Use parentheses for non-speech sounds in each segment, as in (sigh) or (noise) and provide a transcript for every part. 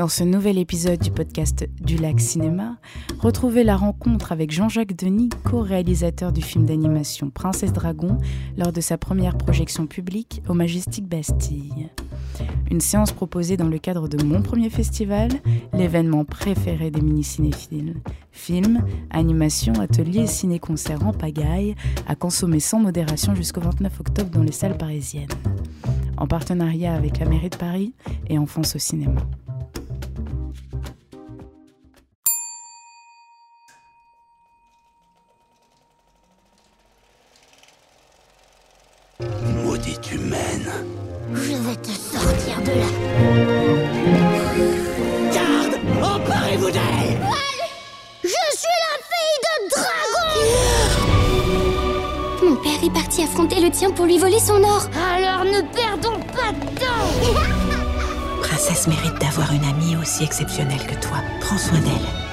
Dans ce nouvel épisode du podcast Du Lac Cinéma, retrouvez la rencontre avec Jean-Jacques Denis, co-réalisateur du film d'animation Princesse Dragon, lors de sa première projection publique au Majestic Bastille. Une séance proposée dans le cadre de mon premier festival, l'événement préféré des mini-cinéphiles. Films, animation, ateliers, ciné-concerts en pagaille, à consommer sans modération jusqu'au 29 octobre dans les salles parisiennes. En partenariat avec la mairie de Paris et Enfance au cinéma. Maudite humaine. Je vais te sortir de là. Garde Emparez-vous d'elle Je suis la fille de dragon Mon père est parti affronter le tien pour lui voler son or. Alors ne perdons pas de temps Princesse mérite d'avoir une amie aussi exceptionnelle que toi. Prends soin d'elle.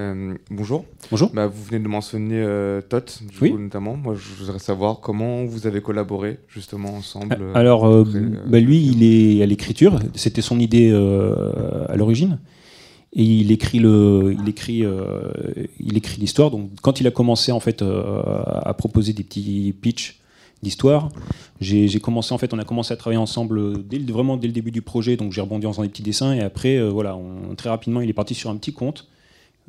Euh, bonjour. Bonjour. Bah, vous venez de mentionner euh, Tot, du Oui. coup, notamment. Moi, je voudrais savoir comment vous avez collaboré justement ensemble. euh, Alors, euh, après, euh, bah, lui, il est à l'écriture. C'était son idée à l'origine. Et il écrit le, il écrit, il écrit l'histoire. Donc, quand il a commencé en fait à proposer des petits pitchs d'histoire, j'ai commencé en fait, on a commencé à travailler ensemble dès le- vraiment dès le début du projet. Donc, j'ai rebondi en faisant des petits dessins. Et après, euh, voilà, très rapidement, il est parti sur un petit conte,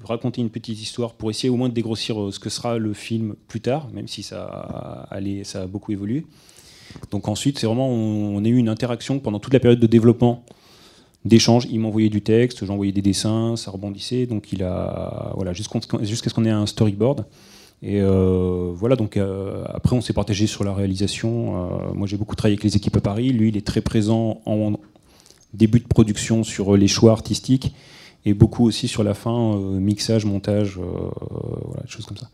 raconter une petite histoire pour essayer au moins de dégrossir euh, ce que sera le film plus tard, même si ça a, ça a beaucoup évolué. Donc ensuite, c'est vraiment, on, a eu une interaction pendant toute la période de développement, d'échange. Il m'envoyait du texte, j'envoyais des dessins, ça rebondissait. Donc il a, voilà, jusqu'à ce qu'on ait un storyboard. Et euh, voilà, donc euh, après, on s'est partagé sur la réalisation. Euh, moi, j'ai beaucoup travaillé avec les équipes à Paris. Lui, il est très présent en début de production sur les choix artistiques et beaucoup aussi sur la fin, euh, mixage, montage, euh, voilà, des choses comme ça.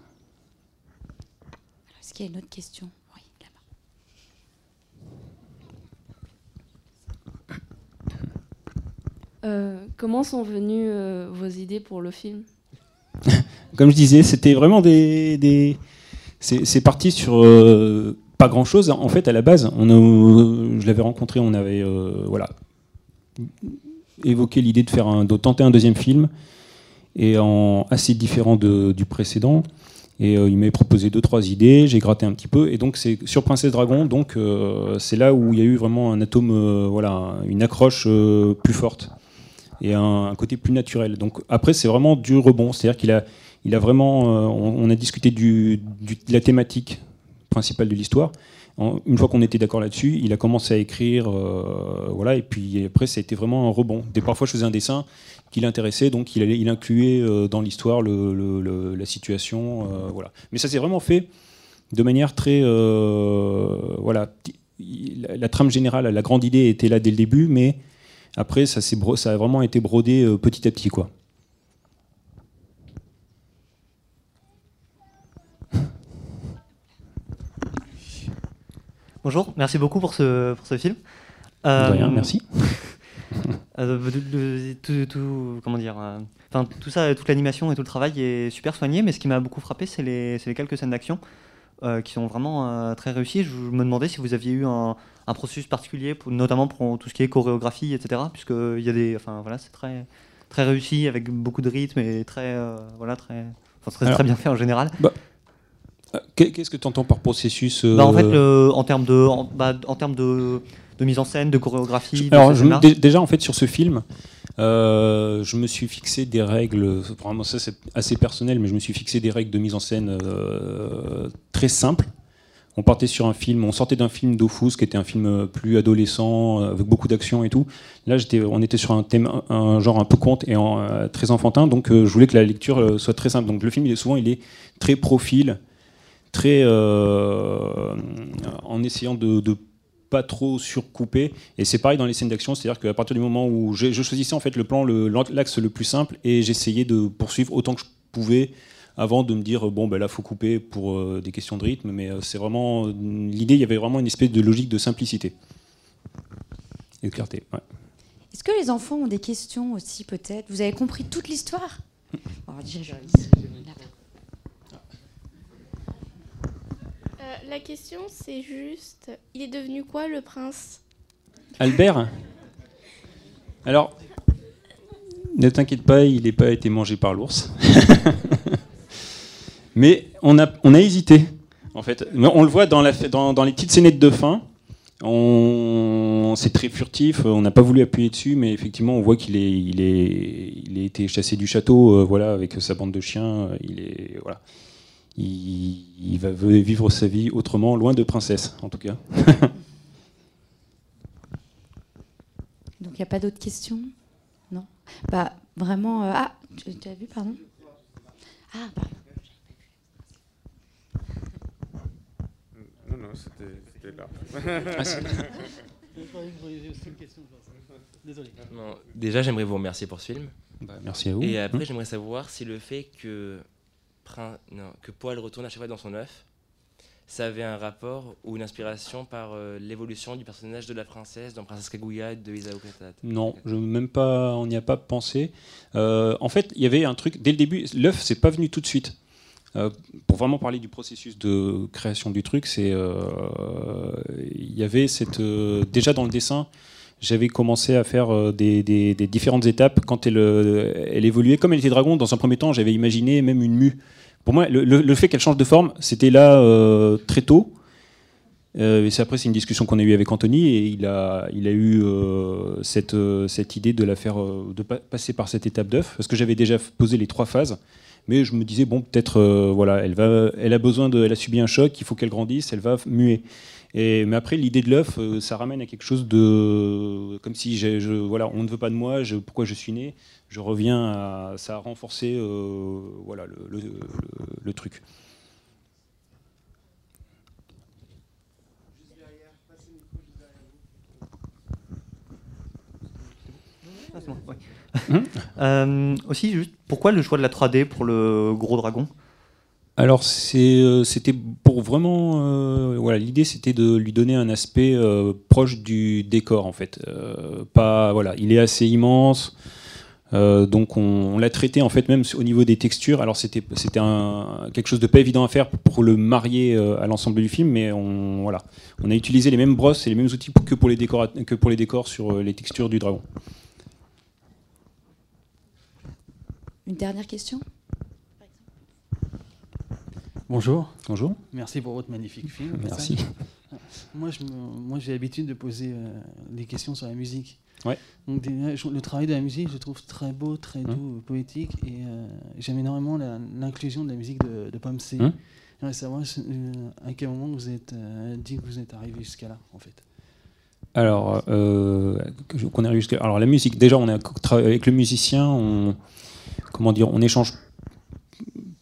Est-ce qu'il y a une autre question? Oui, là-bas. Euh, comment sont venues euh, vos idées pour le film? Comme je disais, c'était vraiment des. C'est parti sur euh, pas grand chose. En fait, à la base, je l'avais rencontré, on avait euh, voilà, évoqué l'idée de, faire un, tenter un deuxième film, et en assez différent du précédent. Et euh, il m'avait proposé deux, trois idées, j'ai gratté un petit peu, et donc c'est sur Princesse Dragon, donc c'est là où il y a eu vraiment un atome, voilà, une accroche plus forte et un, un côté plus naturel. Donc après, c'est vraiment du rebond, c'est-à-dire qu'il a, il a vraiment, euh, on, a discuté de la thématique principale de l'histoire. Une fois qu'on était d'accord là-dessus, il a commencé à écrire, euh, voilà, et puis après, ça a été vraiment un rebond. Des parfois, je faisais un dessin qui l'intéressait, donc il, incluait euh, dans l'histoire la situation, voilà. Mais ça s'est vraiment fait de manière très, voilà, la, trame générale, la grande idée était là dès le début, mais après, ça, ça a vraiment été brodé petit à petit, quoi. Bonjour, merci beaucoup pour ce, pour ce film. De Euh, rien, merci. (laughs) euh, de- de- tout, tout- comment dire, euh, enfin, tout ça, toute l'animation et tout le travail est super soigné, mais ce qui m'a beaucoup frappé, c'est les, quelques scènes d'action euh, qui sont vraiment euh, très réussies. Je me demandais si vous aviez eu un, un processus particulier, pour- notamment pour tout ce qui est chorégraphie, etc. Puisque il y a des, enfin voilà, c'est très, très réussi avec beaucoup de rythme et très, euh, voilà, très, enfin, très, Alors- très bien fait en général. Euh, qu'est- Qu'est-ce que tu entends par processus euh, Bah, en fait, le- en termes de, en, bah, en termes de, de mise en scène, de chorégraphie. Alors, je me- déjà, en fait, sur ce film, euh, je me suis fixé des règles, vraiment ça c'est assez personnel, mais je me suis fixé des règles de mise en scène euh, très simples. On partait sur un film, on sortait d'un film d'Ofus, qui était un film euh, plus adolescent, euh, avec beaucoup d'action et tout. Là, on était sur un thème, un, genre un peu conte et en, euh, très enfantin, donc euh, je voulais que la lecture euh, soit très simple. Donc le film, il est souvent, il est très profil, très euh, en essayant de, de pas trop surcouper. Et c'est pareil dans les scènes d'action, c'est-à-dire qu'à partir du moment où je choisissais en fait le plan, le- l'axe le plus simple, et j'essayais de poursuivre autant que je pouvais avant de me dire bon ben là faut couper pour euh, des questions de rythme mais euh, c'est vraiment l'idée il y avait vraiment une espèce de logique de simplicité Et de clarté. ouais. Est-ce que les enfants ont des questions aussi, peut-être? Vous avez compris toute l'histoire? (laughs) Bon, déjà, je- Euh, la question, c'est juste, il est devenu quoi le prince? Albert? Alors, ne t'inquiète pas, il n'a pas été mangé par l'ours. (laughs) Mais on a, on a hésité, en fait. On le voit dans, la, dans, dans les petites scénettes de fin. On, c'est très furtif, on n'a pas voulu appuyer dessus, mais effectivement, on voit qu'il est, il est, il a été chassé du château, euh, voilà, avec sa bande de chiens. euh, Il est, voilà, il, il va vivre sa vie autrement, loin de princesse, en tout cas. (laughs) Donc, il n'y a pas d'autres questions? Non? Bah, vraiment. euh, Ah, tu tu as vu, pardon? Ah, pardon. Non, non, c'était là. Ah, (laughs) Désolé. Non, déjà, j'aimerais vous remercier pour ce film. Bah, merci à vous. Et après, Hum. j'aimerais savoir si le fait que, Que Poil retourne à chaque fois dans son œuf, ça avait un rapport ou une inspiration par euh, l'évolution du personnage de la princesse dans Princesse Kaguya de Isao. Non, je même pas, on n'y a pas pensé. Euh, en fait, il y avait un truc dès le début. L'œuf, c'est pas venu tout de suite. Euh, pour vraiment parler du processus de création du truc, c'est il y avait cette déjà dans le dessin. J'avais commencé à faire euh, des, différentes étapes quand elle, euh, elle évoluait. Comme elle était dragon, dans un premier temps, j'avais imaginé même une mue. Pour moi, le, fait qu'elle change de forme, c'était là euh, très tôt. Euh, et après, c'est une discussion qu'on a eue avec Anthony et il a, eu cette, idée de la faire, passer par cette étape d'œuf, parce que j'avais déjà posé les trois phases. Mais je me disais bon, peut-être, voilà, elle a besoin de, elle a subi un choc, il faut qu'elle grandisse, elle va muer. Mais après, l'idée de l'œuf, euh, ça ramène à quelque chose de, comme si je, voilà, on ne veut pas de moi, pourquoi je suis né. Je reviens à, ça a renforcé, euh, voilà, le, truc. Hum. Euh, aussi, juste, pourquoi le choix de la 3D pour le gros dragon? Alors euh, c'était pour vraiment, euh, voilà, l'idée c'était de lui donner un aspect euh, proche du décor en fait. Pas, voilà, il est assez immense, donc on, l'a traité en fait même au niveau des textures. Alors c'était, c'était quelque chose de pas évident à faire pour le marier à l'ensemble du film, mais on, voilà, on a utilisé les mêmes brosses et les mêmes outils que pour les décors, que pour les décors sur les textures du dragon. Une dernière question? Bonjour. Bonjour. Merci pour votre magnifique film. Merci. Moi, je me- moi, j'ai l'habitude de poser euh, des questions sur la musique. Ouais. Donc, je- le travail de la musique, je trouve très beau, très doux, Hum. poétique, et euh, j'aime énormément la- l'inclusion de la musique de, de Pomme C. Hum. J'aimerais savoir euh, à quel moment vous êtes euh, dit que vous êtes arrivé jusqu'à là, en fait. Alors, euh, qu'on arrive jusqu'à- Alors, la musique, déjà, on travaillé avec le musicien, on, comment dire, on échange,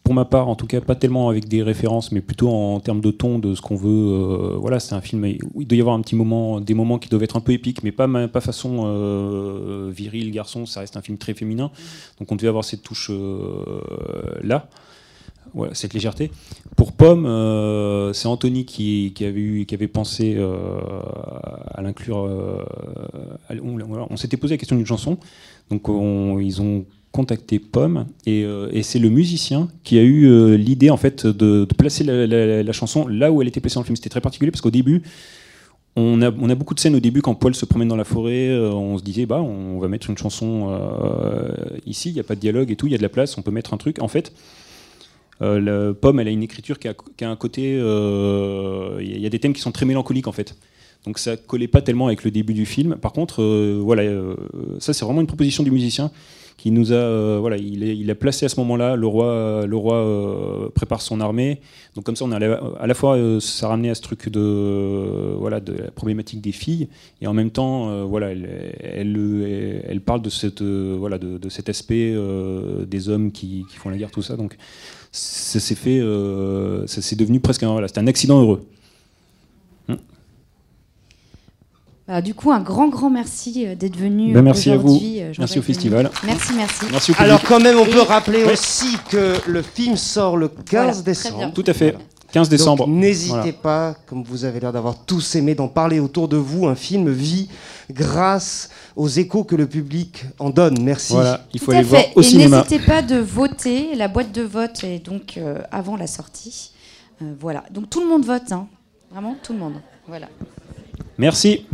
pour ma part, en tout cas, pas tellement avec des références, mais plutôt en, termes de ton, de ce qu'on veut. euh, voilà, c'est un film où il doit y avoir un petit moment, des moments qui doivent être un peu épiques, mais pas, pas façon euh, viril, garçon, ça reste un film très féminin. Donc, on devait avoir cette touche euh, là. Cette légèreté. Pour Pomme, euh, c'est Anthony qui, avait, pensé à l'inclure. on s'était posé la question d'une chanson, donc on- ils ont contacté Pomme et, euh, et c'est le musicien qui a eu euh, l'idée en fait de, placer la, chanson là où elle était placée dans le film. C'était très particulier parce qu'au début, on a, beaucoup de scènes au début quand Paul se promène dans la forêt, euh, on se disait bah on va mettre une chanson ici, il n'y a pas de dialogue et tout, il y a de la place, on peut mettre un truc. En fait, pomme, elle a une écriture qui a, un côté. Il y y a des thèmes qui sont très mélancoliques en fait. Donc ça collait pas tellement avec le début du film. Par contre, euh, voilà, euh, ça c'est vraiment une proposition du musicien qui nous a, euh, voilà, il, est- a placé à ce moment-là. Le roi, le roi euh, prépare son armée. Donc comme ça, on a à la fois euh, ça ramenait à ce truc de, euh, voilà, de la problématique des filles et en même temps, euh, voilà, elle, parle de cette, euh, voilà, de, cet aspect euh, des hommes qui, font la guerre, tout ça. Donc ça s'est fait, euh, ça s'est devenu presque voilà, c'était un accident heureux. Bah, du coup, un grand, grand merci euh, d'être venu Ben, merci à vous. aujourd'hui, euh, Merci au festival. Merci, merci. Merci au public. Alors quand même, on peut rappeler Oui. aussi que le film sort le 15 Voilà, très décembre. bien. Tout à fait. 15 décembre. Donc, N'hésitez Voilà. pas, comme vous avez l'air d'avoir tous aimé, d'en parler autour de vous. Un film vit grâce aux échos que le public en donne. Merci. Voilà, il Tout à fait. au et cinéma. n'hésitez pas de voter. La boîte de vote est donc euh, avant la sortie. Euh, voilà. Donc tout le monde vote. hein. Vraiment, tout le monde. Voilà. Merci.